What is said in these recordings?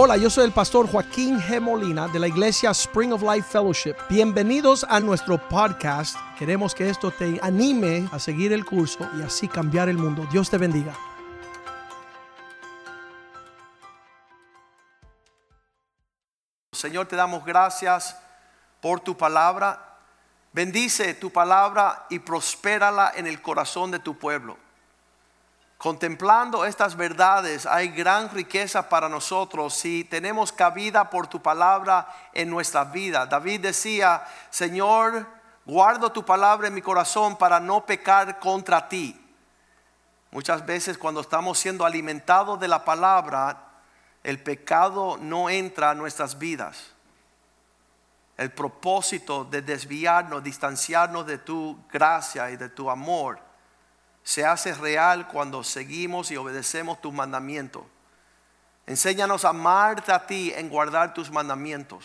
Hola, yo soy el pastor Joaquín G. Molina de la iglesia Spring of Life Fellowship. Bienvenidos a nuestro podcast. Queremos que esto te anime a seguir el curso y así cambiar el mundo. Dios te bendiga. Señor, te damos gracias por tu palabra. Bendice tu palabra y prospérala en el corazón de tu pueblo. Contemplando estas verdades hay gran riqueza para nosotros si tenemos cabida por tu palabra en nuestra vida. David decía, Señor, guardo tu palabra en mi corazón para no pecar contra ti. Muchas veces cuando estamos siendo alimentados de la palabra, el pecado no entra a nuestras vidas. El propósito de desviarnos, distanciarnos de tu gracia y de tu amor se hace real cuando seguimos y obedecemos tus mandamientos. Enséñanos a amarte a ti en guardar tus mandamientos.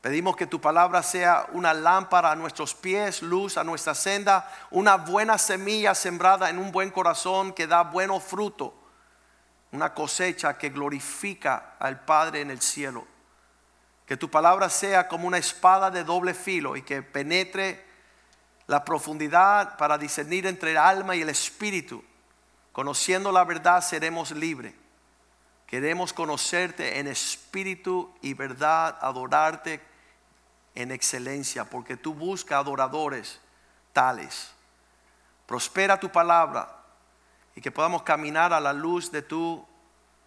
Pedimos que tu palabra sea una lámpara a nuestros pies, luz a nuestra senda, una buena semilla sembrada en un buen corazón que da bueno fruto, una cosecha que glorifica al Padre en el cielo. Que tu palabra sea como una espada de doble filo y que penetre la profundidad para discernir entre el alma y el espíritu. Conociendo la verdad seremos libres. Queremos conocerte en espíritu y verdad, adorarte en excelencia, porque tú buscas adoradores tales. Prospera tu palabra y que podamos caminar a la luz de tu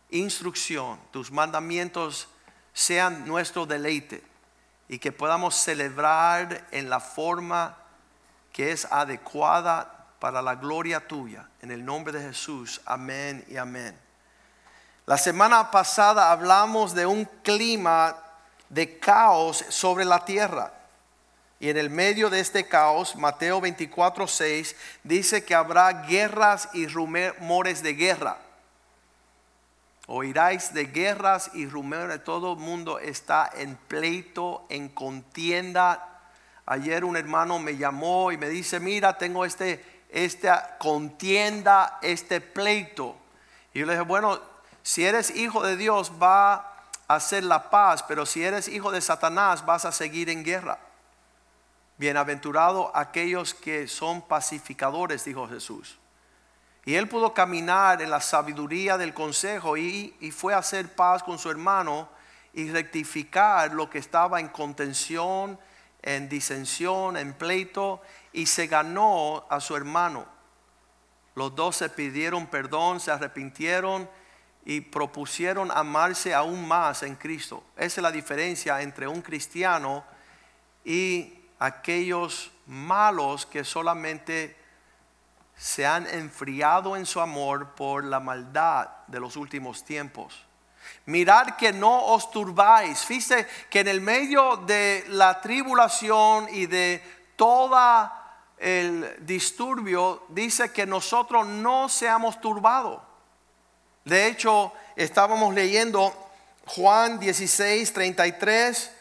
instrucción, tus mandamientos sean nuestro deleite y que podamos celebrar en la forma que es adecuada para la gloria tuya. En el nombre de Jesús, amén y amén. La semana pasada hablamos de un clima de caos sobre la tierra. Y en el medio de este caos, Mateo 24, 6 dice que habrá guerras y rumores de guerra. Oiráis de guerras y rumores, todo el mundo está en pleito, en contienda, Ayer un hermano me llamó y me dice, mira, tengo este, esta contienda, este pleito. Y yo le dije, bueno, si eres hijo de Dios va a hacer la paz, pero si eres hijo de Satanás vas a seguir en guerra. Bienaventurado aquellos que son pacificadores, dijo Jesús. Y él pudo caminar en la sabiduría del consejo y, y, fue a hacer paz con su hermano y rectificar lo que estaba en contención en disensión, en pleito, y se ganó a su hermano. Los dos se pidieron perdón, se arrepintieron y propusieron amarse aún más en Cristo. Esa es la diferencia entre un cristiano y aquellos malos que solamente se han enfriado en su amor por la maldad de los últimos tiempos. Mirad que no os turbáis. Fíjate que en el medio de la tribulación y de toda el disturbio, dice que nosotros no seamos turbados. De hecho, estábamos leyendo Juan 16, 33.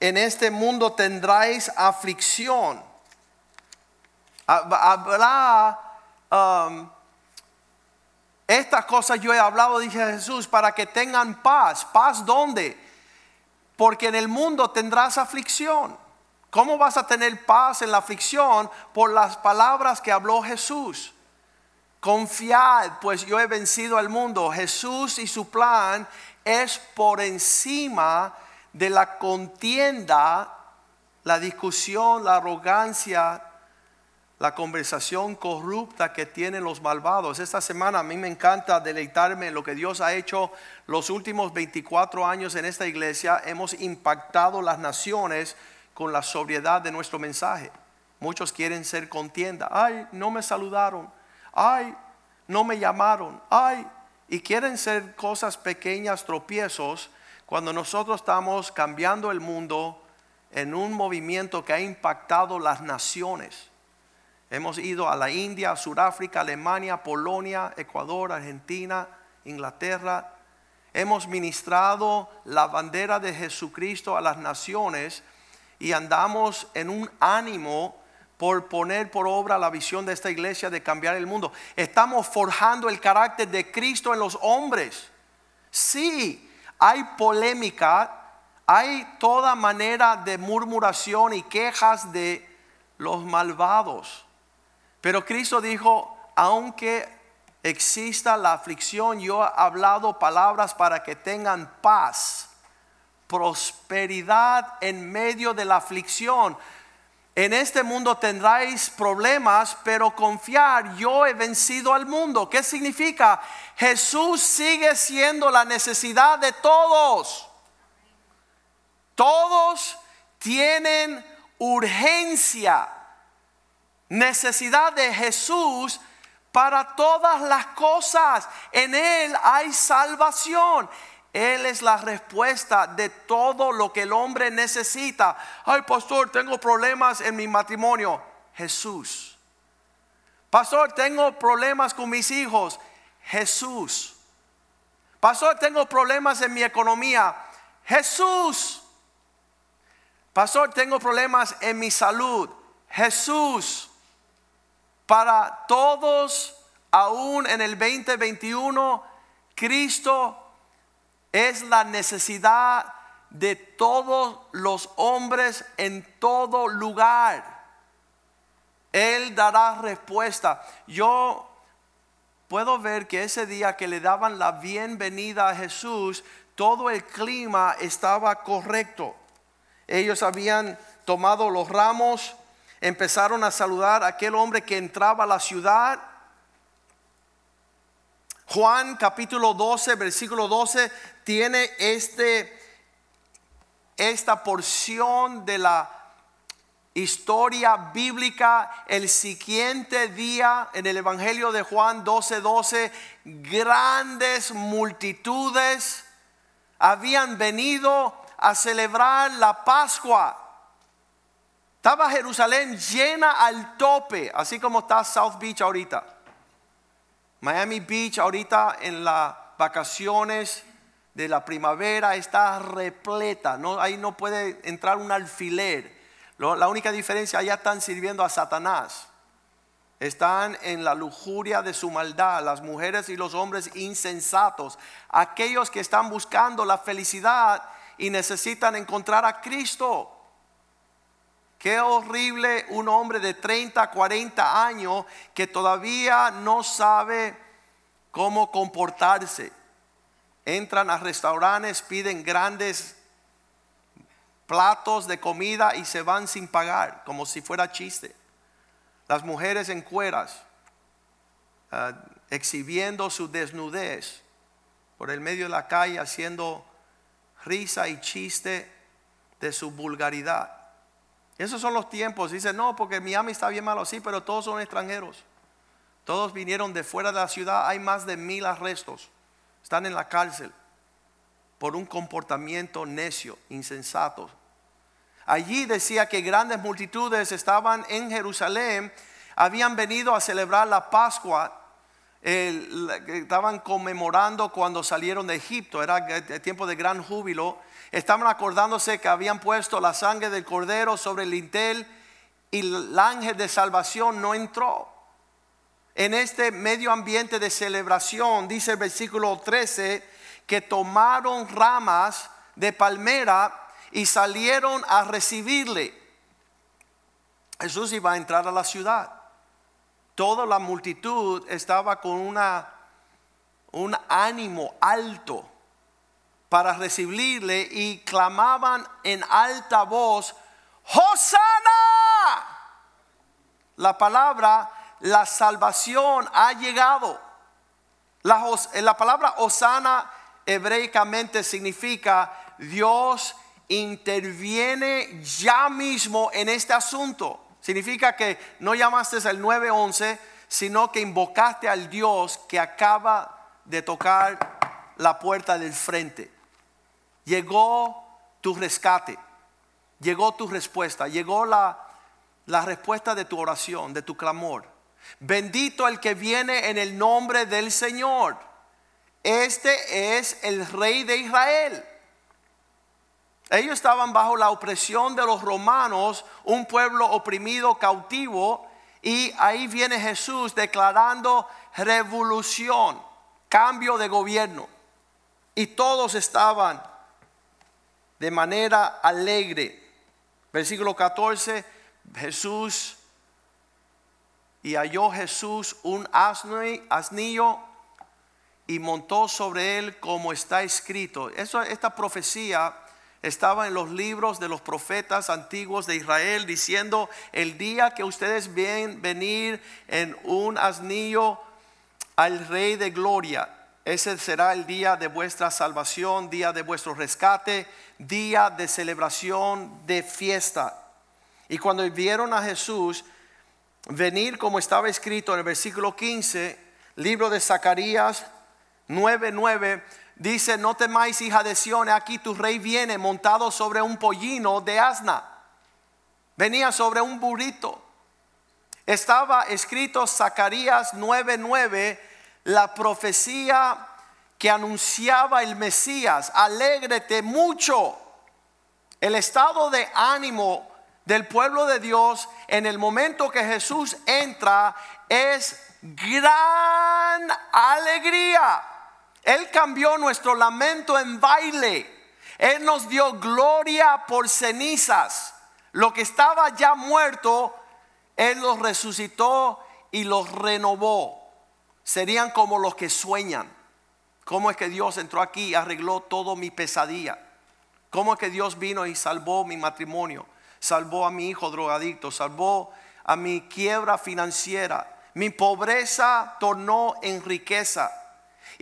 En este mundo tendráis aflicción. Habrá um, estas cosas yo he hablado, dice Jesús, para que tengan paz. ¿Paz dónde? Porque en el mundo tendrás aflicción. ¿Cómo vas a tener paz en la aflicción? Por las palabras que habló Jesús. Confiad, pues yo he vencido al mundo. Jesús y su plan es por encima de la contienda, la discusión, la arrogancia, la conversación corrupta que tienen los malvados. Esta semana a mí me encanta deleitarme en lo que Dios ha hecho los últimos 24 años en esta iglesia. Hemos impactado las naciones con la sobriedad de nuestro mensaje. Muchos quieren ser contienda. Ay, no me saludaron. Ay, no me llamaron. Ay, y quieren ser cosas pequeñas, tropiezos, cuando nosotros estamos cambiando el mundo en un movimiento que ha impactado las naciones. Hemos ido a la India, Sudáfrica, Alemania, Polonia, Ecuador, Argentina, Inglaterra. Hemos ministrado la bandera de Jesucristo a las naciones y andamos en un ánimo por poner por obra la visión de esta iglesia de cambiar el mundo. Estamos forjando el carácter de Cristo en los hombres. Sí, hay polémica, hay toda manera de murmuración y quejas de los malvados. Pero Cristo dijo, aunque exista la aflicción, yo he hablado palabras para que tengan paz, prosperidad en medio de la aflicción. En este mundo tendráis problemas, pero confiar, yo he vencido al mundo. ¿Qué significa? Jesús sigue siendo la necesidad de todos. Todos tienen urgencia, necesidad de Jesús para todas las cosas. En Él hay salvación. Él es la respuesta de todo lo que el hombre necesita. Ay, pastor, tengo problemas en mi matrimonio. Jesús. Pastor, tengo problemas con mis hijos. Jesús. Pastor, tengo problemas en mi economía. Jesús. Pastor, tengo problemas en mi salud. Jesús. Para todos, aún en el 2021, Cristo es la necesidad de todos los hombres en todo lugar. Él dará respuesta. Yo puedo ver que ese día que le daban la bienvenida a Jesús, todo el clima estaba correcto. Ellos habían tomado los ramos, empezaron a saludar a aquel hombre que entraba a la ciudad Juan capítulo 12, versículo 12, tiene este, esta porción de la historia bíblica. El siguiente día en el Evangelio de Juan 12, 12, grandes multitudes habían venido a celebrar la Pascua. Estaba Jerusalén llena al tope, así como está South Beach ahorita. Miami Beach ahorita en las vacaciones de la primavera está repleta, no, ahí no puede entrar un alfiler. la única diferencia, allá están sirviendo a Satanás. Están en la lujuria de su maldad, las mujeres y los hombres insensatos, aquellos que están buscando la felicidad y necesitan encontrar a Cristo. Qué horrible un hombre de 30, 40 años que todavía no sabe cómo comportarse. Entran a restaurantes, piden grandes platos de comida y se van sin pagar, como si fuera chiste. Las mujeres en cueras, ah, exhibiendo su desnudez por el medio de la calle, haciendo risa y chiste de su vulgaridad. Esos son los tiempos. Dice, no, porque Miami está bien malo, sí, pero todos son extranjeros. Todos vinieron de fuera de la ciudad. Hay más de mil arrestos. Están en la cárcel por un comportamiento necio, insensato. Allí decía que grandes multitudes estaban en Jerusalén, habían venido a celebrar la Pascua, estaban conmemorando cuando salieron de Egipto, era tiempo de gran júbilo estaban acordándose que habían puesto la sangre del cordero sobre el lintel y el ángel de salvación no entró. En este medio ambiente de celebración, dice el versículo 13, que tomaron ramas de palmera y salieron a recibirle. Jesús iba a entrar a la ciudad. Toda la multitud estaba con una, un ánimo alto para recibirle y clamaban en alta voz, Hosana. La palabra, la salvación ha llegado. La, la palabra Hosana hebreicamente significa Dios interviene ya mismo en este asunto. Significa que no llamaste al 911, sino que invocaste al Dios que acaba de tocar la puerta del frente. Llegó tu rescate, llegó tu respuesta, llegó la, la respuesta de tu oración, de tu clamor. Bendito el que viene en el nombre del Señor. Este es el rey de Israel. Ellos estaban bajo la opresión de los romanos, un pueblo oprimido, cautivo, y ahí viene Jesús declarando revolución, cambio de gobierno. y todos estaban de manera alegre. Versículo 14, Jesús, y halló Jesús un asno, asnillo y montó sobre él como está escrito. Eso, esta profecía estaba en los libros de los profetas antiguos de Israel diciendo, el día que ustedes ven venir en un asnillo al Rey de Gloria, ese será el día de vuestra salvación, día de vuestro rescate, día de celebración, de fiesta. Y cuando vieron a Jesús venir como estaba escrito en el versículo 15, libro de Zacarías 9:9, dice, no temáis hija de Sión, aquí tu rey viene montado sobre un pollino de asna. Venía sobre un burrito. Estaba escrito Zacarías 9:9 la profecía que anunciaba el Mesías, alégrete mucho. El estado de ánimo del pueblo de Dios en el momento que Jesús entra es gran alegría. Él cambió nuestro lamento en baile. Él nos dio gloria por cenizas. Lo que estaba ya muerto, Él los resucitó y los renovó serían como los que sueñan. ¿Cómo es que Dios entró aquí y arregló todo mi pesadilla? ¿Cómo es que Dios vino y salvó mi matrimonio? Salvó a mi hijo drogadicto, salvó a mi quiebra financiera. Mi pobreza tornó en riqueza.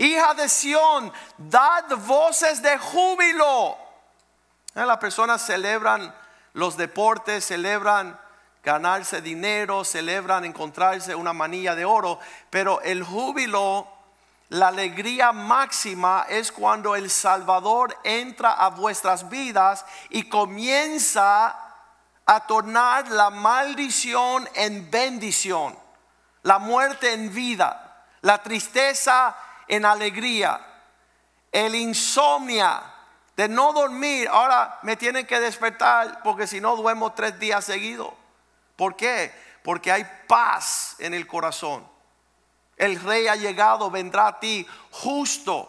Hija de Sión, dad voces de júbilo. Eh, las personas celebran los deportes, celebran ganarse dinero, celebran encontrarse una manilla de oro, pero el júbilo, la alegría máxima es cuando el Salvador entra a vuestras vidas y comienza a tornar la maldición en bendición, la muerte en vida, la tristeza en alegría, el insomnia de no dormir, ahora me tienen que despertar porque si no duermo tres días seguidos ¿Por qué? Porque hay paz en el corazón. El rey ha llegado, vendrá a ti justo.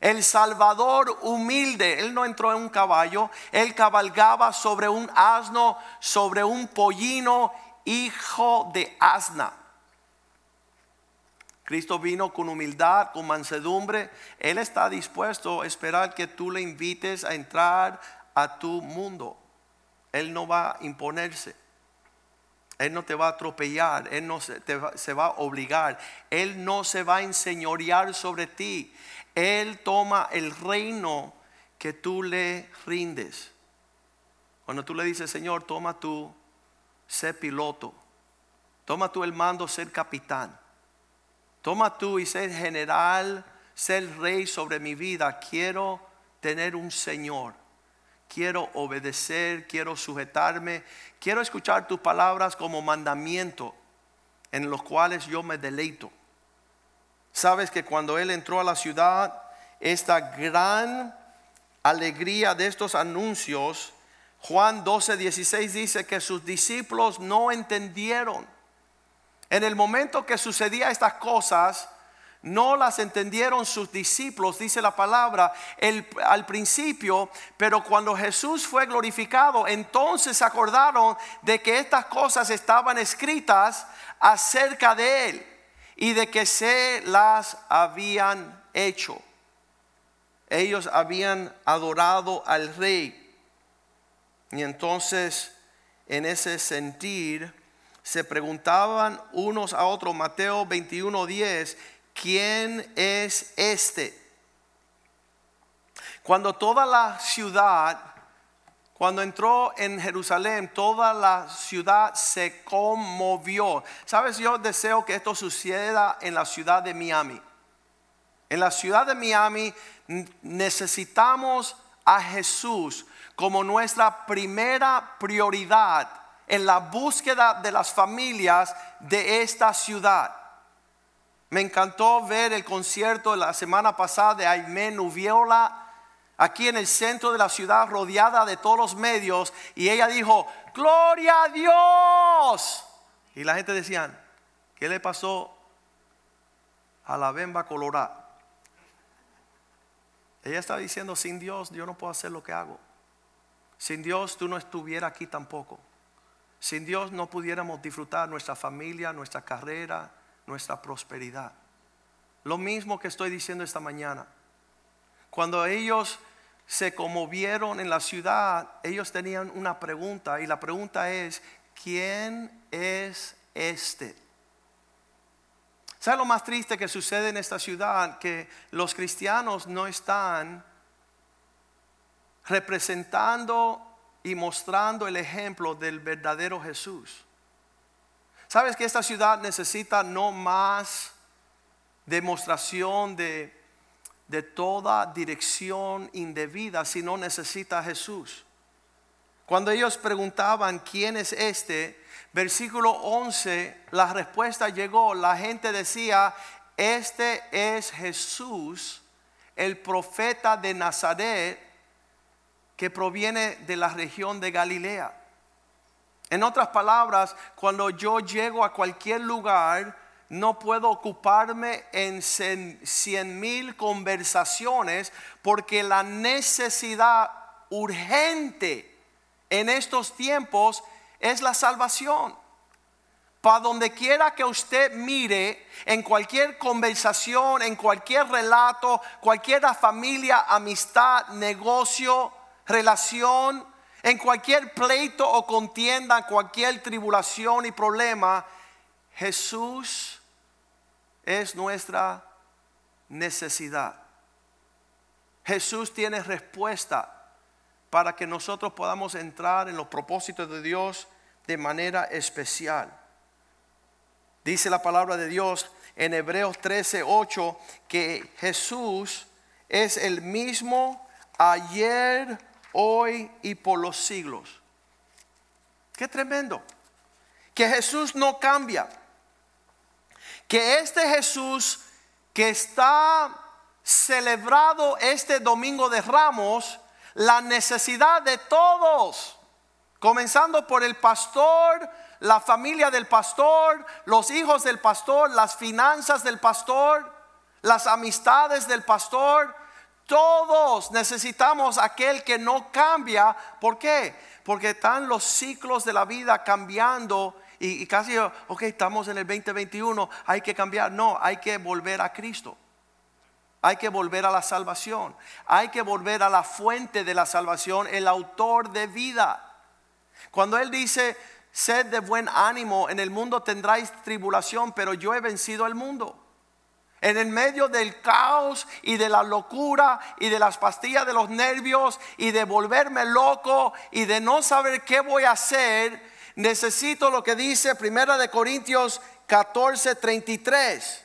El Salvador humilde, él no entró en un caballo, él cabalgaba sobre un asno, sobre un pollino, hijo de asna. Cristo vino con humildad, con mansedumbre. Él está dispuesto a esperar que tú le invites a entrar a tu mundo. Él no va a imponerse. Él no te va a atropellar, Él no se, va a obligar, Él no se va a enseñorear sobre ti. Él toma el reino que tú le rindes. Cuando tú le dices, Señor, toma tú, sé piloto. Toma tú el mando, ser capitán. Toma tú y ser general, ser rey sobre mi vida. Quiero tener un Señor quiero obedecer, quiero sujetarme, quiero escuchar tus palabras como mandamiento en los cuales yo me deleito. Sabes que cuando él entró a la ciudad, esta gran alegría de estos anuncios, Juan 12, 16 dice que sus discípulos no entendieron. En el momento que sucedía estas cosas, no las entendieron sus discípulos, dice la palabra, al principio, pero cuando Jesús fue glorificado, entonces se acordaron de que estas cosas estaban escritas acerca de él y de que se las habían hecho. Ellos habían adorado al rey. Y entonces, en ese sentir, se preguntaban unos a otros, Mateo 21, 10, ¿quién es este? Cuando toda la ciudad, cuando entró en Jerusalén, toda la ciudad se conmovió. Sabes, yo deseo que esto suceda en la ciudad de Miami. En la ciudad de Miami necesitamos a Jesús como nuestra primera prioridad en la búsqueda de las familias de esta ciudad. Me encantó ver el concierto la semana pasada de Aimé Nubiola aquí en el centro de la ciudad rodeada de todos los medios y ella dijo, gloria a Dios. Y la gente decía, ¿qué le pasó a la bemba colorada? Ella estaba diciendo, sin Dios yo no puedo hacer lo que hago. Sin Dios tú no estuvieras aquí tampoco. Sin Dios no pudiéramos disfrutar nuestra familia, nuestra carrera, nuestra prosperidad. Lo mismo que estoy diciendo esta mañana. Cuando ellos se conmovieron en la ciudad, ellos tenían una pregunta y la pregunta es, ¿quién es este? ¿Sabe lo más triste que sucede en esta ciudad? Que los cristianos no están representando y mostrando el ejemplo del verdadero Jesús. ¿Sabes que esta ciudad necesita no más demostración de, de toda dirección indebida, sino necesita a Jesús? Cuando ellos preguntaban quién es este, versículo 11, la respuesta llegó. La gente decía, este es Jesús, el profeta de Nazaret, que proviene de la región de Galilea. En otras palabras, cuando yo llego a cualquier lugar, no puedo ocuparme en cien mil conversaciones porque la necesidad urgente en estos tiempos es la salvación. Para donde quiera que usted mire, en cualquier conversación, en cualquier relato, cualquier familia, amistad, negocio, relación, en cualquier pleito o contienda, cualquier tribulación y problema, Jesús es nuestra necesidad. Jesús tiene respuesta para que nosotros podamos entrar en los propósitos de Dios de manera especial. Dice la palabra de Dios en Hebreos 13, 8 que Jesús es el mismo ayer, hoy y por los siglos. Qué tremendo. Que Jesús no cambia. Que este Jesús que está celebrado este domingo de ramos la necesidad de todos, comenzando por el pastor, la familia del pastor, los hijos del pastor, las finanzas del pastor, las amistades del pastor. Todos necesitamos aquel que no cambia. ¿Por qué? Porque están los ciclos de la vida cambiando y, casi, ok, estamos en el 2021, hay que cambiar. No, hay que volver a Cristo. Hay que volver a la salvación. Hay que volver a la fuente de la salvación, el autor de vida. Cuando Él dice, sed de buen ánimo, en el mundo tendráis tribulación, pero yo he vencido el mundo. En el medio del caos y de la locura y de las pastillas de los nervios y de volverme loco y de no saber qué voy a hacer, necesito lo que dice Primera de Corintios 14, 33.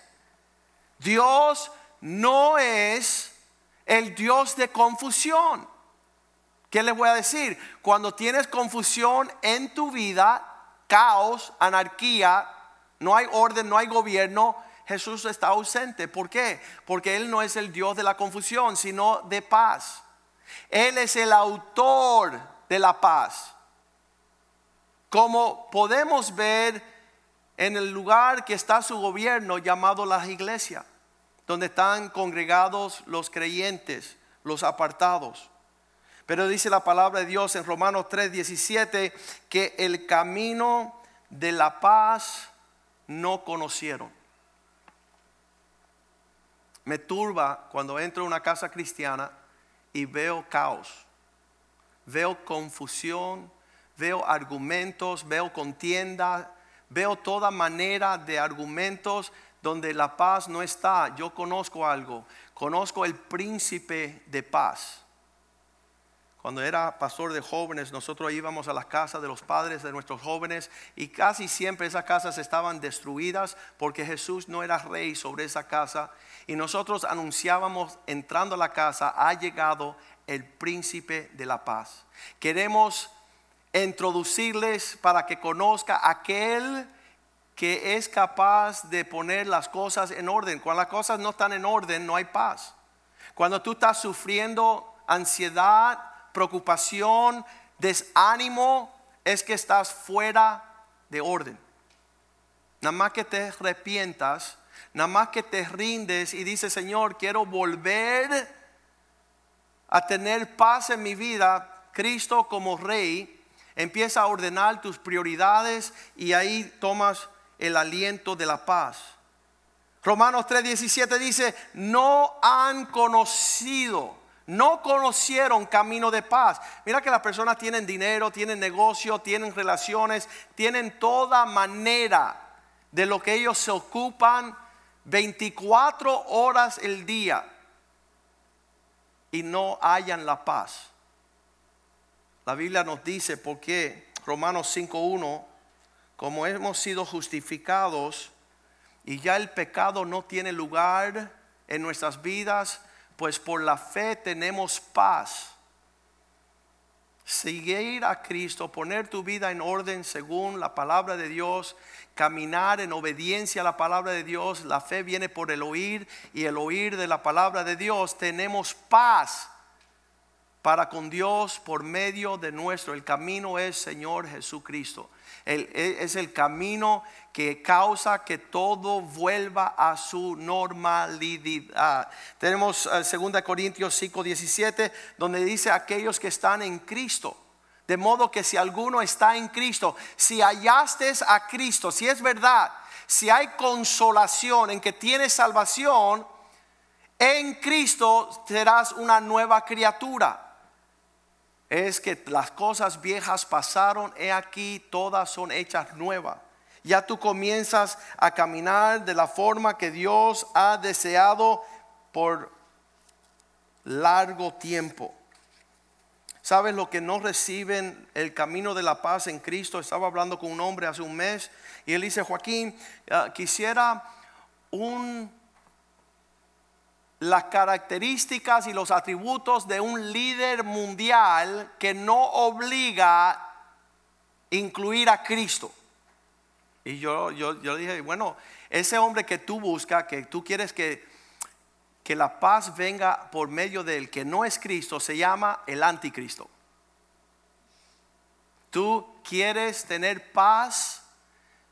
Dios no es el Dios de confusión. ¿Qué les voy a decir? Cuando tienes confusión en tu vida, caos, anarquía, no hay orden, no hay gobierno, Jesús está ausente. ¿Por qué? Porque Él no es el Dios de la confusión, sino de paz. Él es el autor de la paz. Como podemos ver en el lugar que está su gobierno llamado la iglesia donde están congregados los creyentes, los apartados. Pero dice la palabra de Dios en Romanos 3:17 que el camino de la paz no conocieron. Me turba cuando entro a una casa cristiana y veo caos, veo confusión, veo argumentos, veo contienda, veo toda manera de argumentos donde la paz no está, yo conozco algo, conozco el príncipe de paz. Cuando era pastor de jóvenes, nosotros íbamos a las casas de los padres de nuestros jóvenes y casi siempre esas casas estaban destruidas porque Jesús no era rey sobre esa casa. Y nosotros anunciábamos entrando a la casa, ha llegado el príncipe de la paz. Queremos introducirles para que conozca aquel que es capaz de poner las cosas en orden. Cuando las cosas no están en orden, no hay paz. Cuando tú estás sufriendo ansiedad, preocupación, desánimo, es que estás fuera de orden. Nada más que te arrepientas, nada más que te rindes y dices, Señor, quiero volver a tener paz en mi vida, Cristo como rey empieza a ordenar tus prioridades y ahí tomas el aliento de la paz. Romanos 3:17 dice, no han conocido, no conocieron camino de paz. Mira que las personas tienen dinero, tienen negocio, tienen relaciones, tienen toda manera de lo que ellos se ocupan 24 horas el día y no hayan la paz. La Biblia nos dice por qué Romanos 5.1, como hemos sido justificados y ya el pecado no tiene lugar en nuestras vidas, pues por la fe tenemos paz. Seguir a Cristo, poner tu vida en orden según la palabra de Dios, caminar en obediencia a la palabra de Dios. La fe viene por el oír y el oír de la palabra de Dios. Tenemos paz para con Dios por medio de nuestro. El camino es Señor Jesucristo. E, es el camino que causa que todo vuelva a su normalidad. Tenemos 2 eh, Corintios 5, 17, donde dice aquellos que están en Cristo. De modo que si alguno está en Cristo, si hallaste a Cristo, si es verdad, si hay consolación en que tienes salvación, en Cristo serás una nueva criatura es que las cosas viejas pasaron, he aquí, todas son hechas nuevas. Ya tú comienzas a caminar de la forma que Dios ha deseado por largo tiempo. ¿Sabes lo que no reciben el camino de la paz en Cristo? Estaba hablando con un hombre hace un mes y él dice, Joaquín, ah, quisiera un las características y los atributos de un líder mundial que no obliga a incluir a Cristo. Y yo, yo, yo dije, bueno, ese hombre que tú buscas, que tú quieres que, que la paz venga por medio del que no es Cristo, se llama el anticristo. Tú quieres tener paz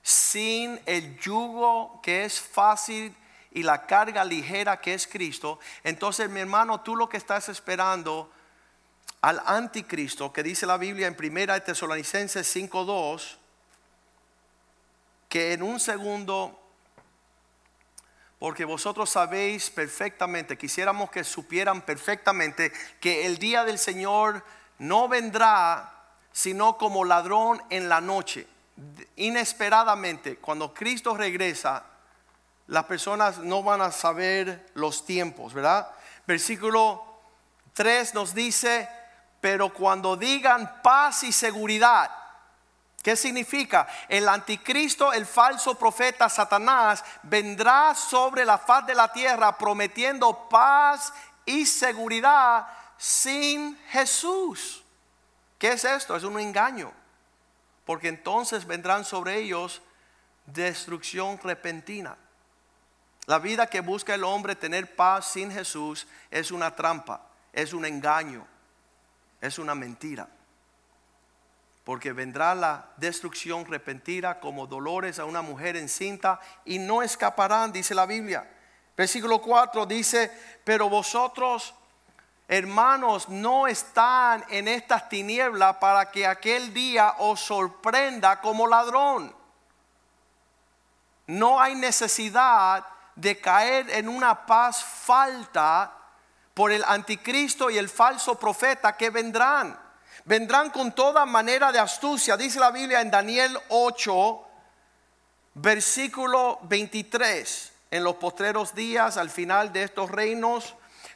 sin el yugo que es fácil y la carga ligera que es Cristo, entonces mi hermano, tú lo que estás esperando al anticristo, que dice la Biblia en primera Tesalonicenses 5:2, que en un segundo porque vosotros sabéis perfectamente, quisiéramos que supieran perfectamente que el día del Señor no vendrá sino como ladrón en la noche. Inesperadamente, cuando Cristo regresa, las personas no van a saber los tiempos, ¿verdad? Versículo 3 nos dice, pero cuando digan paz y seguridad, ¿qué significa? El anticristo, el falso profeta Satanás, vendrá sobre la faz de la tierra prometiendo paz y seguridad sin Jesús. ¿Qué es esto? Es un engaño. Porque entonces vendrán sobre ellos destrucción repentina. La vida que busca el hombre tener paz sin Jesús es una trampa, es un engaño, es una mentira. Porque vendrá la destrucción repentina como dolores a una mujer encinta y no escaparán, dice la Biblia. Versículo 4 dice, pero vosotros, hermanos, no están en estas tinieblas para que aquel día os sorprenda como ladrón. No hay necesidad de caer en una paz falta por el anticristo y el falso profeta que vendrán. Vendrán con toda manera de astucia, dice la Biblia en Daniel 8, versículo 23. En los postreros días, al final de estos reinos,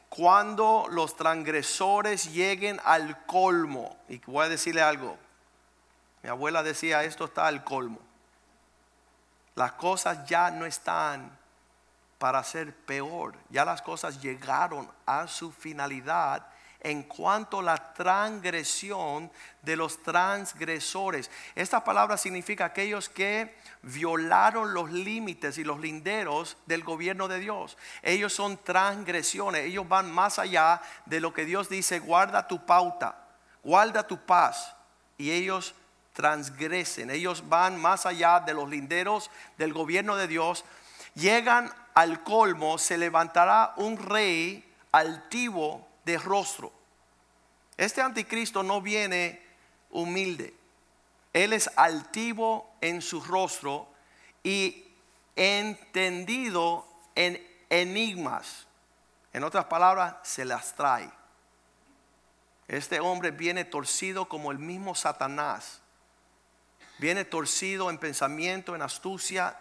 cuando los transgresores lleguen al colmo. Y voy a decirle algo. Mi abuela decía, esto está al colmo. Las cosas ya no están para ser peor. Ya las cosas llegaron a su finalidad en cuanto a la transgresión de los transgresores. Esta palabra significa aquellos que violaron los límites y los linderos del gobierno de Dios. Ellos son transgresiones, ellos van más allá de lo que Dios dice, guarda tu pauta, guarda tu paz. Y ellos transgresen, ellos van más allá de los linderos del gobierno de Dios, llegan al colmo, se levantará un rey altivo de rostro. Este anticristo no viene humilde. Él es altivo en su rostro y entendido en enigmas. En otras palabras, se las trae. Este hombre viene torcido como el mismo Satanás. Viene torcido en pensamiento, en astucia,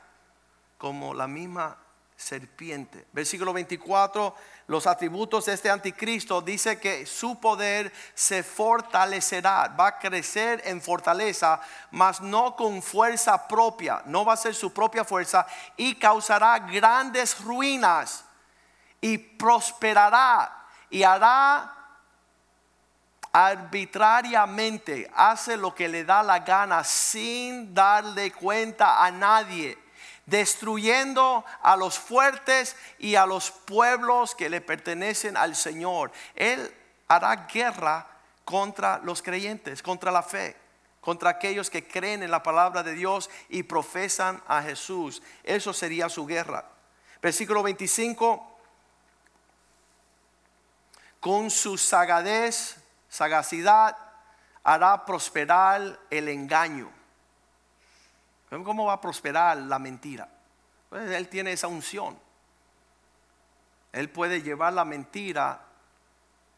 como la misma serpiente. Versículo 24, los atributos de este anticristo dice que su poder se fortalecerá, va a crecer en fortaleza, mas no con fuerza propia, no va a ser su propia fuerza y causará grandes ruinas y prosperará y hará arbitrariamente, hace lo que le da la gana sin darle cuenta a nadie destruyendo a los fuertes y a los pueblos que le pertenecen al Señor. Él hará guerra contra los creyentes, contra la fe, contra aquellos que creen en la palabra de Dios y profesan a Jesús. Eso sería su guerra. Versículo 25. Con su sagadez, sagacidad, hará prosperar el engaño ¿Cómo va a prosperar la mentira? Pues él tiene esa unción. Él puede llevar la mentira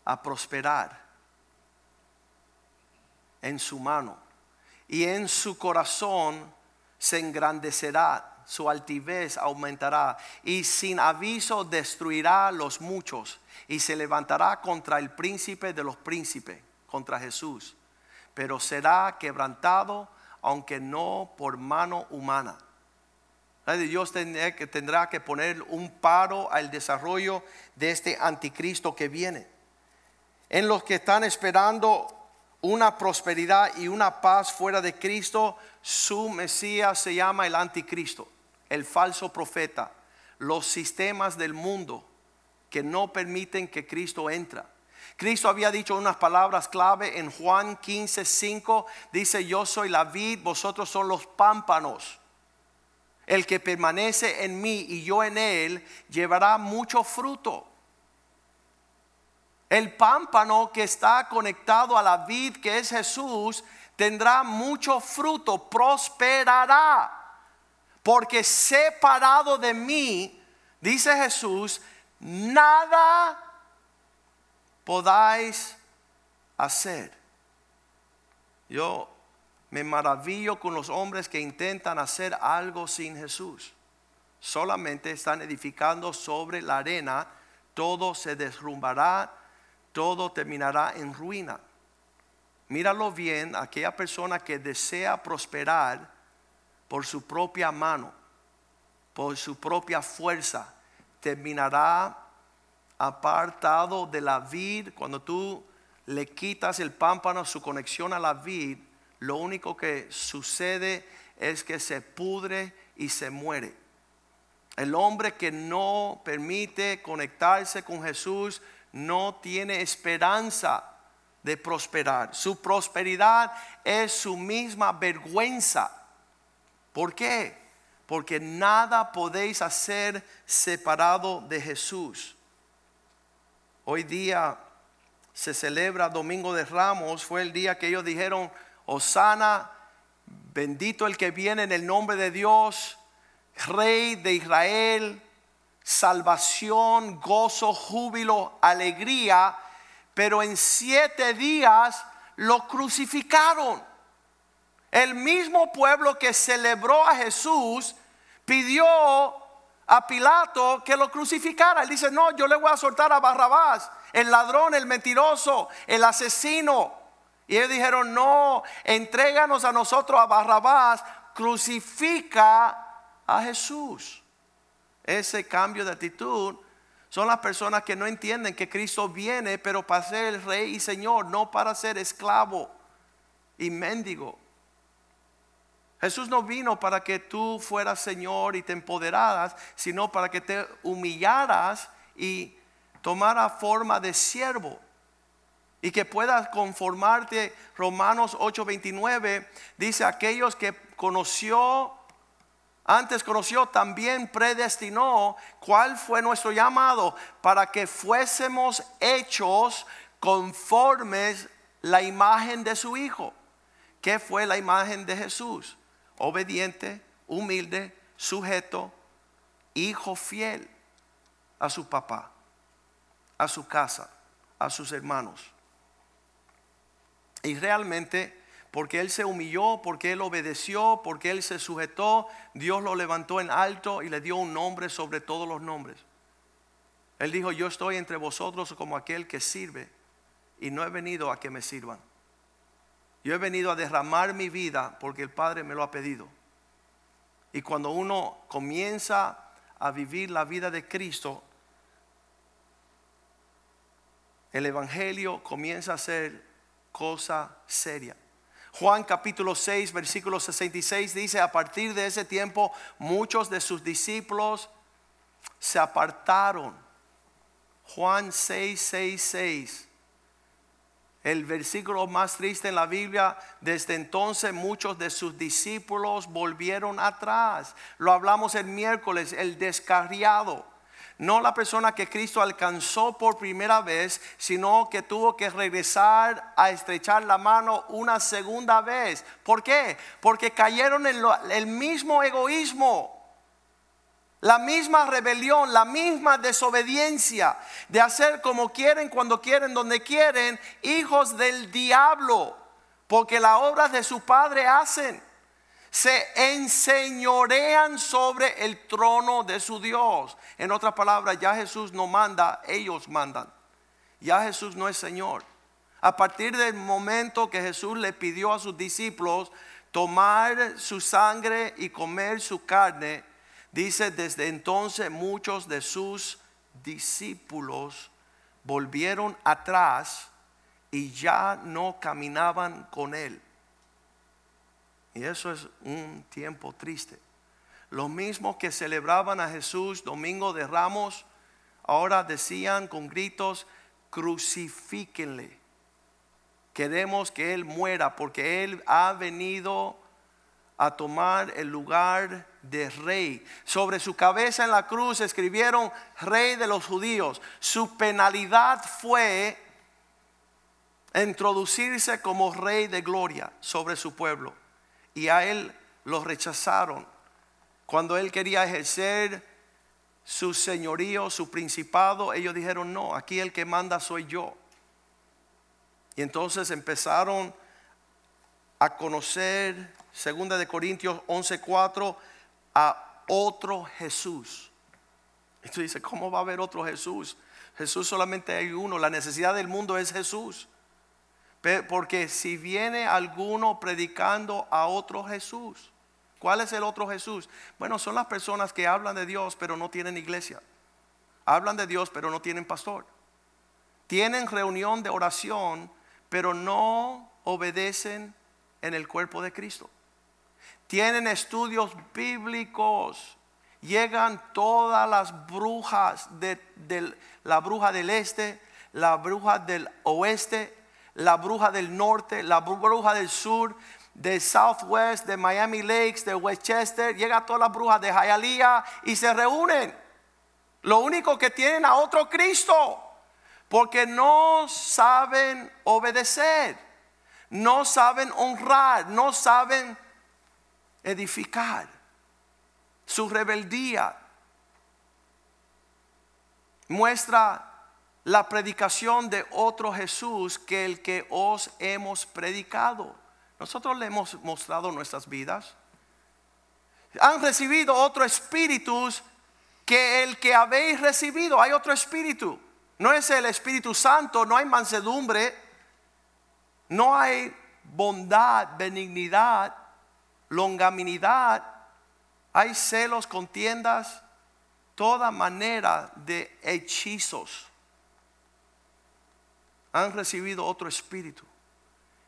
a prosperar en su mano. Y en su corazón se engrandecerá, su altivez aumentará. Y sin aviso destruirá los muchos. Y se levantará contra el príncipe de los príncipes, contra Jesús. Pero será quebrantado aunque no por mano humana. Dios tendrá que, poner un paro al desarrollo de este anticristo que viene. En los que están esperando una prosperidad y una paz fuera de Cristo, su Mesías se llama el anticristo, el falso profeta, los sistemas del mundo que no permiten que Cristo entra. Cristo había dicho unas palabras clave en Juan 15, 5. Dice, yo soy la vid, vosotros son los pámpanos. El que permanece en mí y yo en él llevará mucho fruto. El pámpano que está conectado a la vid que es Jesús tendrá mucho fruto, prosperará. Porque separado de mí, dice Jesús, nada podáis hacer. Yo me maravillo con los hombres que intentan hacer algo sin Jesús. Solamente están edificando sobre la arena, todo se derrumbará, todo terminará en ruina. Míralo bien, aquella persona que desea prosperar por su propia mano, por su propia fuerza, terminará apartado de la vid, cuando tú le quitas el pámpano, su conexión a la vid, lo único que sucede es que se pudre y se muere. El hombre que no permite conectarse con Jesús no tiene esperanza de prosperar. Su prosperidad es su misma vergüenza. ¿Por qué? Porque nada podéis hacer separado de Jesús. Hoy día se celebra Domingo de Ramos, fue el día que ellos dijeron, Osana, bendito el que viene en el nombre de Dios, Rey de Israel, salvación, gozo, júbilo, alegría, pero en siete días lo crucificaron. El mismo pueblo que celebró a Jesús pidió a Pilato que lo crucificara. Él dice, no, yo le voy a soltar a Barrabás, el ladrón, el mentiroso, el asesino. Y ellos dijeron, no, entréganos a nosotros a Barrabás, crucifica a Jesús. Ese cambio de actitud son las personas que no entienden que Cristo viene, pero para ser el rey y señor, no para ser esclavo y mendigo. Jesús no vino para que tú fueras Señor y te empoderaras, sino para que te humillaras y tomara forma de siervo. Y que puedas conformarte. Romanos 8:29 dice, aquellos que conoció, antes conoció, también predestinó cuál fue nuestro llamado para que fuésemos hechos conformes la imagen de su Hijo. ¿Qué fue la imagen de Jesús? Obediente, humilde, sujeto, hijo fiel a su papá, a su casa, a sus hermanos. Y realmente, porque Él se humilló, porque Él obedeció, porque Él se sujetó, Dios lo levantó en alto y le dio un nombre sobre todos los nombres. Él dijo, yo estoy entre vosotros como aquel que sirve y no he venido a que me sirvan. Yo he venido a derramar mi vida porque el Padre me lo ha pedido. Y cuando uno comienza a vivir la vida de Cristo, el Evangelio comienza a ser cosa seria. Juan capítulo 6, versículo 66 dice, a partir de ese tiempo muchos de sus discípulos se apartaron. Juan 6, 6, 6 el versículo más triste en la Biblia, desde entonces muchos de sus discípulos volvieron atrás. Lo hablamos el miércoles, el descarriado. No la persona que Cristo alcanzó por primera vez, sino que tuvo que regresar a estrechar la mano una segunda vez. ¿Por qué? Porque cayeron en el mismo egoísmo la misma rebelión, la misma desobediencia de hacer como quieren, cuando quieren, donde quieren, hijos del diablo, porque la obra de su padre hacen. Se enseñorean sobre el trono de su Dios. En otras palabras, ya Jesús no manda, ellos mandan. Ya Jesús no es Señor. A partir del momento que Jesús le pidió a sus discípulos tomar su sangre y comer su carne, Dice, desde entonces muchos de sus discípulos volvieron atrás y ya no caminaban con él. Y eso es un tiempo triste. Los mismos que celebraban a Jesús domingo de ramos, ahora decían con gritos, crucifíquenle. Queremos que Él muera porque Él ha venido a tomar el lugar de rey. Sobre su cabeza en la cruz escribieron rey de los judíos. Su penalidad fue introducirse como rey de gloria sobre su pueblo. Y a él lo rechazaron. Cuando él quería ejercer su señorío, su principado, ellos dijeron, no, aquí el que manda soy yo. Y entonces empezaron a conocer segunda de Corintios 11:4, a otro Jesús. Y tú dices, ¿cómo va a haber otro Jesús? Jesús solamente hay uno, la necesidad del mundo es Jesús. Porque si viene alguno predicando a otro Jesús, ¿cuál es el otro Jesús? Bueno, son las personas que hablan de Dios pero no tienen iglesia. Hablan de Dios pero no tienen pastor. Tienen reunión de oración pero no obedecen en el cuerpo de Cristo tienen estudios bíblicos, llegan todas las brujas de, la bruja del este, la bruja del oeste, la bruja del norte, la bruja del sur, de Southwest, de Miami Lakes, de Westchester, llega todas las brujas de Hialeah y se reúnen. Lo único que tienen a otro Cristo, porque no saben obedecer, no saben honrar, no saben edificar. Su rebeldía muestra la predicación de otro Jesús que el que os hemos predicado. Nosotros le hemos mostrado nuestras vidas. Han recibido otro espíritu que el que habéis recibido. Hay otro espíritu. No es el Espíritu Santo, no hay mansedumbre, no hay bondad, benignidad, longaminidad, hay celos, contiendas, toda manera de hechizos. Han recibido otro espíritu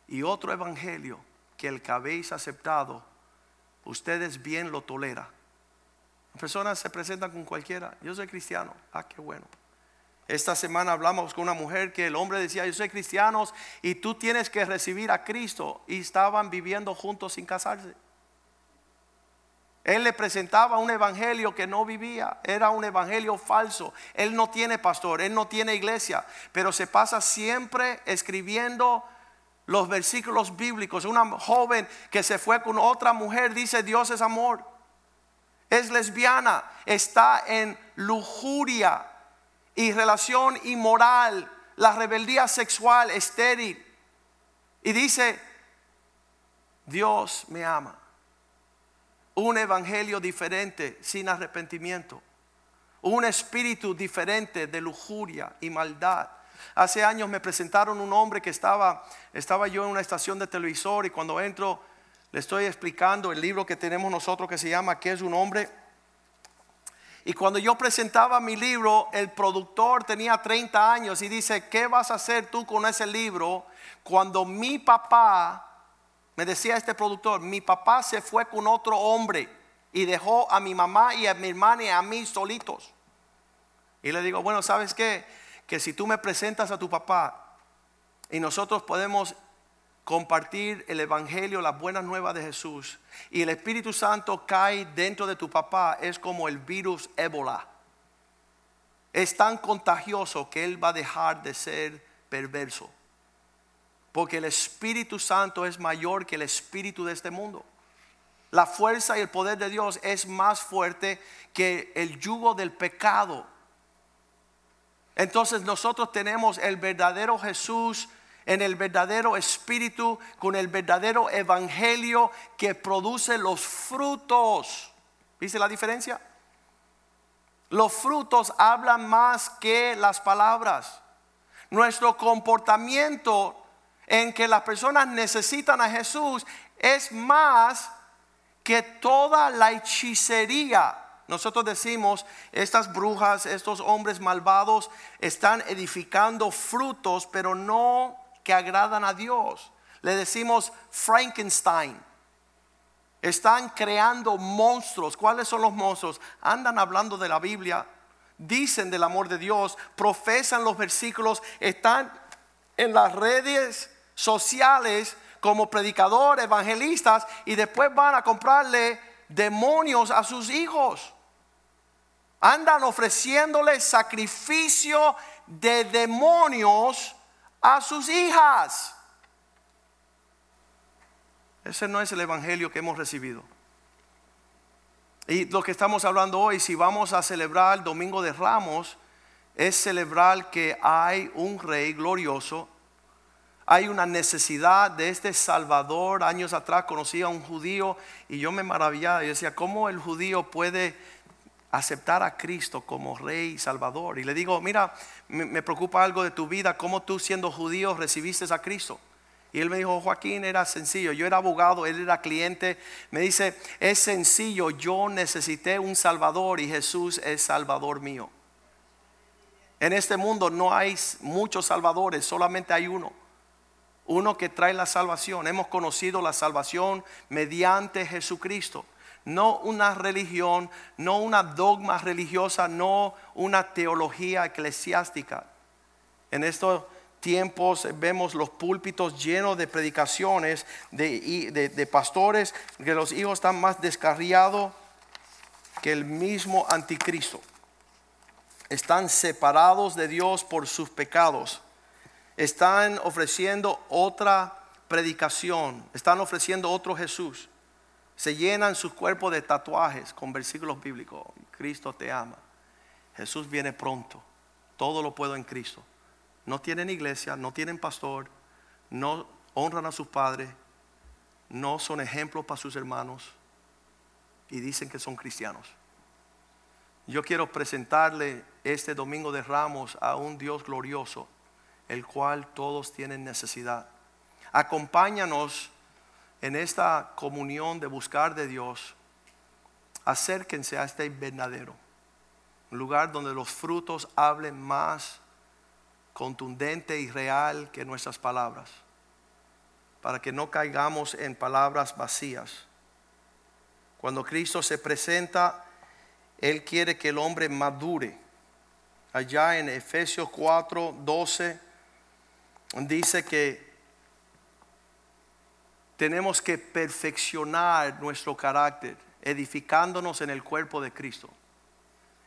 y otro evangelio que el que habéis aceptado, ustedes bien lo tolera. Personas se presentan con cualquiera, yo soy cristiano, ah, qué bueno. Esta semana hablamos con una mujer que el hombre decía, yo soy cristiano y tú tienes que recibir a Cristo y estaban viviendo juntos sin casarse. Él le presentaba un evangelio que no vivía, era un evangelio falso. Él no tiene pastor, él no tiene iglesia, pero se pasa siempre escribiendo los versículos bíblicos. Una joven que se fue con otra mujer dice Dios es amor. Es lesbiana, está en lujuria y relación inmoral, la rebeldía sexual estéril. Y dice, Dios me ama un evangelio diferente sin arrepentimiento, un espíritu diferente de lujuria y maldad. Hace años me presentaron un hombre que estaba, estaba yo en una estación de televisor y cuando entro le estoy explicando el libro que tenemos nosotros que se llama ¿Qué es un hombre? Y cuando yo presentaba mi libro, el productor tenía 30 años y dice, ¿qué vas a hacer tú con ese libro cuando mi papá me decía este productor, mi papá se fue con otro hombre y dejó a mi mamá y a mi hermana y a mí solitos. Y le digo, bueno, ¿sabes qué? Que si tú me presentas a tu papá y nosotros podemos compartir el Evangelio, las buenas nuevas de Jesús, y el Espíritu Santo cae dentro de tu papá, es como el virus ébola. Es tan contagioso que él va a dejar de ser perverso. Porque el Espíritu Santo es mayor que el espíritu de este mundo. La fuerza y el poder de Dios es más fuerte que el yugo del pecado. Entonces nosotros tenemos el verdadero Jesús en el verdadero espíritu, con el verdadero evangelio que produce los frutos. ¿Viste la diferencia? Los frutos hablan más que las palabras. Nuestro comportamiento en que las personas necesitan a Jesús es más que toda la hechicería. Nosotros decimos, estas brujas, estos hombres malvados están edificando frutos, pero no que agradan a Dios. Le decimos Frankenstein. Están creando monstruos. ¿Cuáles son los monstruos? Andan hablando de la Biblia, dicen del amor de Dios, profesan los versículos, están en las redes sociales como predicadores, evangelistas, y después van a comprarle demonios a sus hijos. Andan ofreciéndole sacrificio de demonios a sus hijas. Ese no es el evangelio que hemos recibido. Y lo que estamos hablando hoy, si vamos a celebrar el Domingo de Ramos, es celebrar que hay un rey glorioso hay una necesidad de este Salvador. Años atrás conocí a un judío y yo me maravillaba y decía, ¿cómo el judío puede aceptar a Cristo como Rey y Salvador? Y le digo, mira, me, preocupa algo de tu vida, cómo tú siendo judío recibiste a Cristo. Y él me dijo, Joaquín, era sencillo. Yo era abogado, él era cliente. Me dice, es sencillo, yo necesité un Salvador y Jesús es Salvador mío. En este mundo no hay muchos salvadores, solamente hay uno uno que trae la salvación. Hemos conocido la salvación mediante Jesucristo. No una religión, no una dogma religiosa, no una teología eclesiástica. En estos tiempos vemos los púlpitos llenos de predicaciones de, pastores que los hijos están más descarriados que el mismo anticristo. Están separados de Dios por sus pecados están ofreciendo otra predicación, están ofreciendo otro Jesús. Se llenan sus cuerpos de tatuajes con versículos bíblicos. Cristo te ama. Jesús viene pronto. Todo lo puedo en Cristo. No tienen iglesia, no tienen pastor, no honran a sus padres, no son ejemplos para sus hermanos y dicen que son cristianos. Yo quiero presentarle este domingo de ramos a un Dios glorioso el cual todos tienen necesidad. Acompáñanos en esta comunión de buscar de Dios. Acérquense a este invernadero, un lugar donde los frutos hablen más contundente y real que nuestras palabras, para que no caigamos en palabras vacías. Cuando Cristo se presenta, Él quiere que el hombre madure. Allá en Efesios 4, 12 dice que tenemos que perfeccionar nuestro carácter. edificándonos en el cuerpo de Cristo.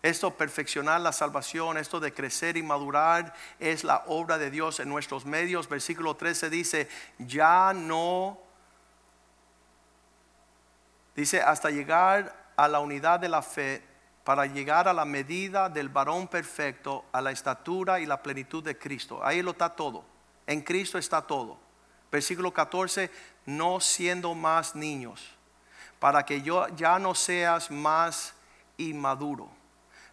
Esto perfeccionar la salvación, esto de crecer y madurar es la obra de Dios en nuestros medios. Versículo 13 dice, ya no, dice, hasta llegar a la unidad de la fe, para llegar a la medida del varón perfecto, a la estatura y la plenitud de Cristo. Ahí lo está todo. En Cristo está todo. Versículo 14, no siendo más niños, para que yo ya no seas más inmaduro,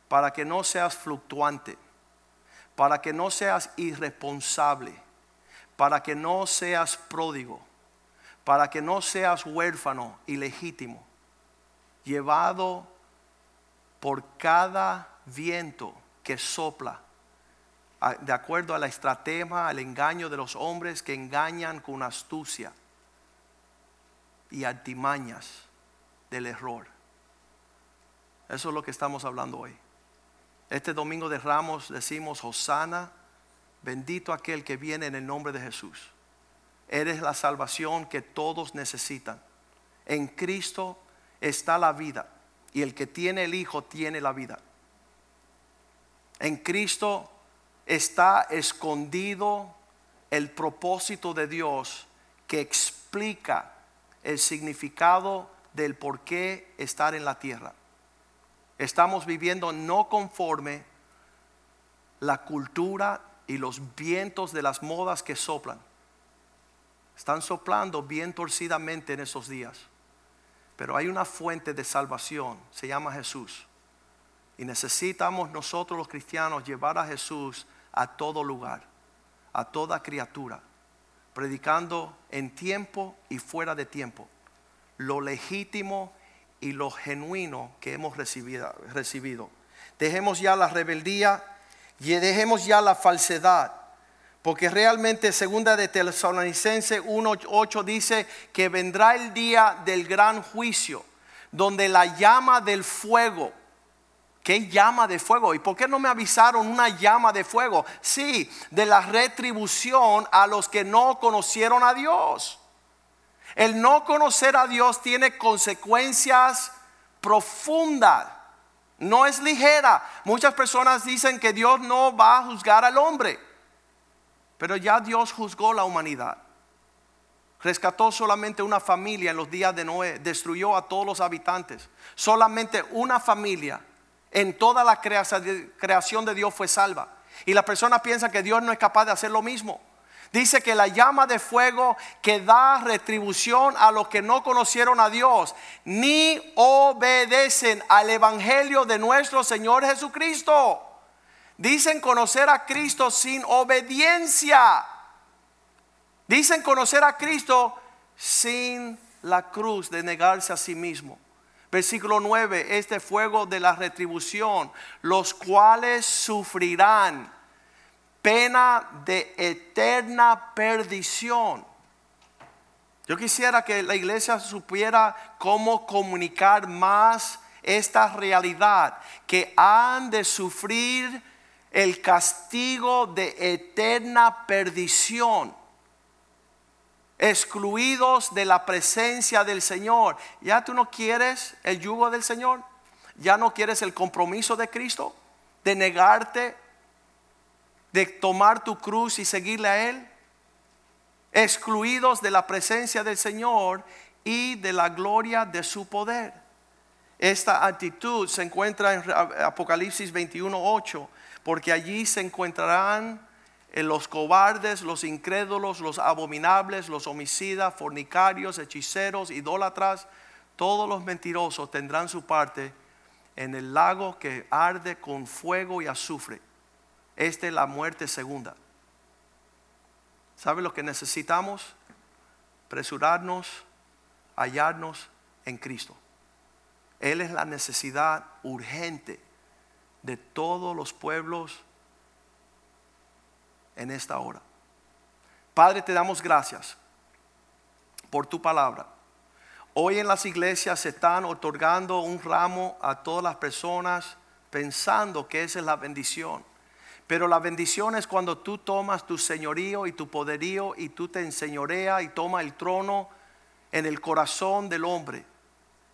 para que no seas fluctuante, para que no seas irresponsable, para que no seas pródigo, para que no seas huérfano ilegítimo, llevado por cada viento que sopla, de acuerdo a la estratema, al engaño de los hombres que engañan con astucia y artimañas del error. Eso es lo que estamos hablando hoy. Este domingo de Ramos decimos, Hosana, bendito aquel que viene en el nombre de Jesús. Eres la salvación que todos necesitan. En Cristo está la vida y el que tiene el Hijo tiene la vida. En Cristo está escondido el propósito de Dios que explica el significado del por qué estar en la tierra. Estamos viviendo no conforme la cultura y los vientos de las modas que soplan. Están soplando bien torcidamente en esos días. Pero hay una fuente de salvación, se llama Jesús. Y necesitamos nosotros los cristianos llevar a Jesús a todo lugar, a toda criatura, predicando en tiempo y fuera de tiempo, lo legítimo y lo genuino que hemos recibido. Dejemos ya la rebeldía y dejemos ya la falsedad porque realmente segunda de Tesalonicense 1.8 dice que vendrá el día del gran juicio, donde la llama del fuego, ¿qué llama de fuego? ¿Y por qué no me avisaron una llama de fuego? Sí, de la retribución a los que no conocieron a Dios. El no conocer a Dios tiene consecuencias profundas. No es ligera. Muchas personas dicen que Dios no va a juzgar al hombre. Pero ya Dios juzgó la humanidad. Rescató solamente una familia en los días de Noé. Destruyó a todos los habitantes. Solamente una familia en toda la creación de Dios fue salva. Y la persona piensa que Dios no es capaz de hacer lo mismo. Dice que la llama de fuego que da retribución a los que no conocieron a Dios, ni obedecen al Evangelio de nuestro Señor Jesucristo. Dicen conocer a Cristo sin obediencia. Dicen conocer a Cristo sin la cruz de negarse a sí mismo. Versículo 9, este fuego de la retribución, los cuales sufrirán pena de eterna perdición. Yo quisiera que la iglesia supiera cómo comunicar más esta realidad, que han de sufrir el castigo de eterna perdición, excluidos de la presencia del Señor. ¿Ya tú no quieres el yugo del Señor? ¿Ya no quieres el compromiso de Cristo? ¿De negarte? ¿De tomar tu cruz y seguirle a Él? Excluidos de la presencia del Señor y de la gloria de su poder. Esta actitud se encuentra en Apocalipsis 21.8 porque allí se encontrarán los cobardes, los incrédulos, los abominables, los homicidas, fornicarios, hechiceros, idólatras, todos los mentirosos tendrán su parte en el lago que arde con fuego y azufre. Esta es la muerte segunda. ¿Sabe lo que necesitamos? Presurarnos, hallarnos en Cristo. Él es la necesidad urgente de todos los pueblos en esta hora. Padre, te damos gracias por tu palabra. Hoy en las iglesias se están otorgando un ramo a todas las personas pensando que esa es la bendición. Pero la bendición es cuando tú tomas tu señorío y tu poderío y tú te enseñorea y toma el trono en el corazón del hombre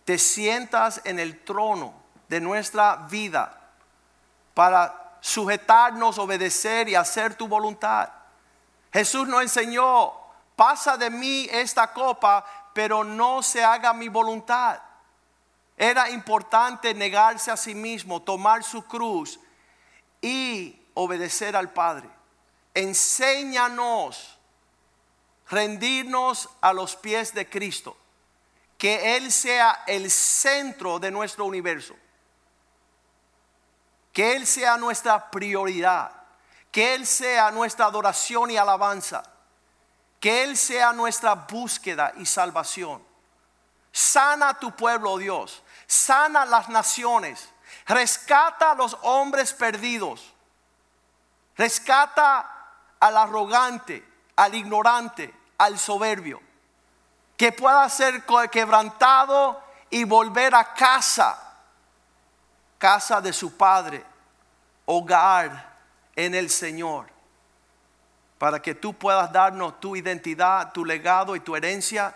te sientas en el trono de nuestra vida para sujetarnos, obedecer y hacer tu voluntad. Jesús nos enseñó, pasa de mí esta copa, pero no se haga mi voluntad. Era importante negarse a sí mismo, tomar su cruz y obedecer al Padre. Enséñanos rendirnos a los pies de Cristo, que Él sea el centro de nuestro universo, que Él sea nuestra prioridad, que Él sea nuestra adoración y alabanza, que Él sea nuestra búsqueda y salvación. Sana tu pueblo, Dios, sana las naciones, rescata a los hombres perdidos, rescata al arrogante, al ignorante, al soberbio, que pueda ser quebrantado y volver a casa, casa de su padre, hogar en el Señor, para que tú puedas darnos tu identidad, tu legado y tu herencia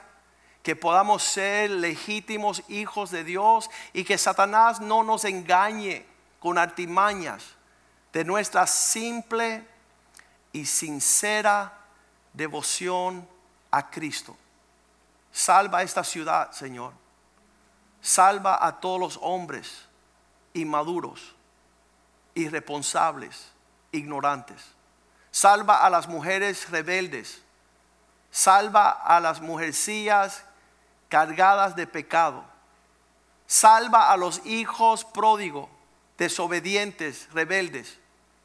que podamos ser legítimos hijos de Dios y que Satanás no nos engañe con artimañas de nuestra simple y sincera devoción a Cristo. Salva esta ciudad, Señor. Salva a todos los hombres inmaduros, irresponsables, ignorantes. Salva a las mujeres rebeldes. Salva a las mujercillas cargadas de pecado. Salva a los hijos pródigos, desobedientes, rebeldes,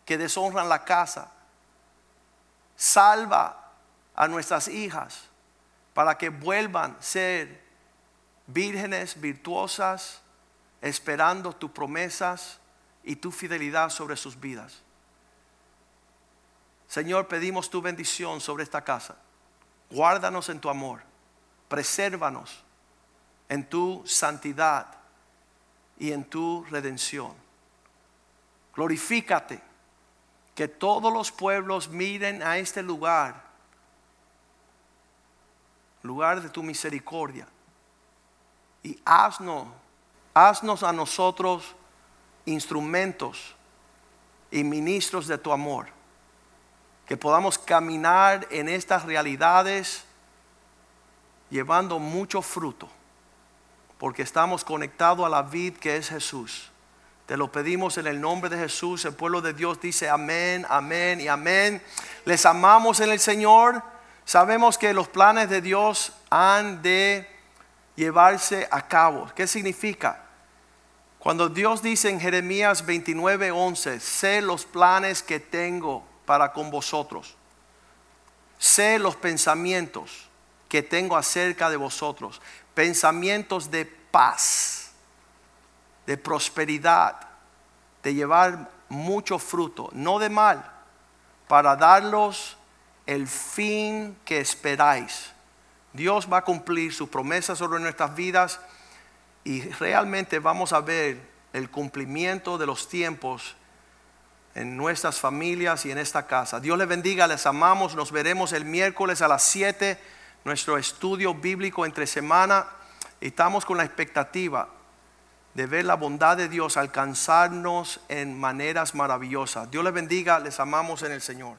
que deshonran la casa. Salva a nuestras hijas para que vuelvan a ser vírgenes virtuosas, esperando tus promesas y tu fidelidad sobre sus vidas. Señor, pedimos tu bendición sobre esta casa. Guárdanos en tu amor presérvanos en tu santidad y en tu redención. Glorifícate, que todos los pueblos miren a este lugar, lugar de tu misericordia, y haznos, haznos a nosotros instrumentos y ministros de tu amor, que podamos caminar en estas realidades llevando mucho fruto, porque estamos conectados a la vid que es Jesús. Te lo pedimos en el nombre de Jesús. El pueblo de Dios dice amén, amén y amén. Les amamos en el Señor. Sabemos que los planes de Dios han de llevarse a cabo. ¿Qué significa? Cuando Dios dice en Jeremías 29, 11, sé los planes que tengo para con vosotros. Sé los pensamientos que tengo acerca de vosotros, pensamientos de paz, de prosperidad, de llevar mucho fruto, no de mal, para darlos el fin que esperáis. Dios va a cumplir su promesa sobre nuestras vidas y realmente vamos a ver el cumplimiento de los tiempos en nuestras familias y en esta casa. Dios les bendiga, les amamos, nos veremos el miércoles a las 7 nuestro estudio bíblico entre semana estamos con la expectativa de ver la bondad de Dios alcanzarnos en maneras maravillosas. Dios les bendiga, les amamos en el Señor.